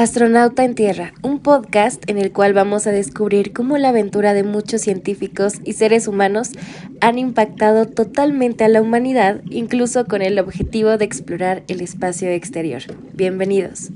Astronauta en Tierra, un podcast en el cual vamos a descubrir cómo la aventura de muchos científicos y seres humanos han impactado totalmente a la humanidad, incluso con el objetivo de explorar el espacio exterior. Bienvenidos.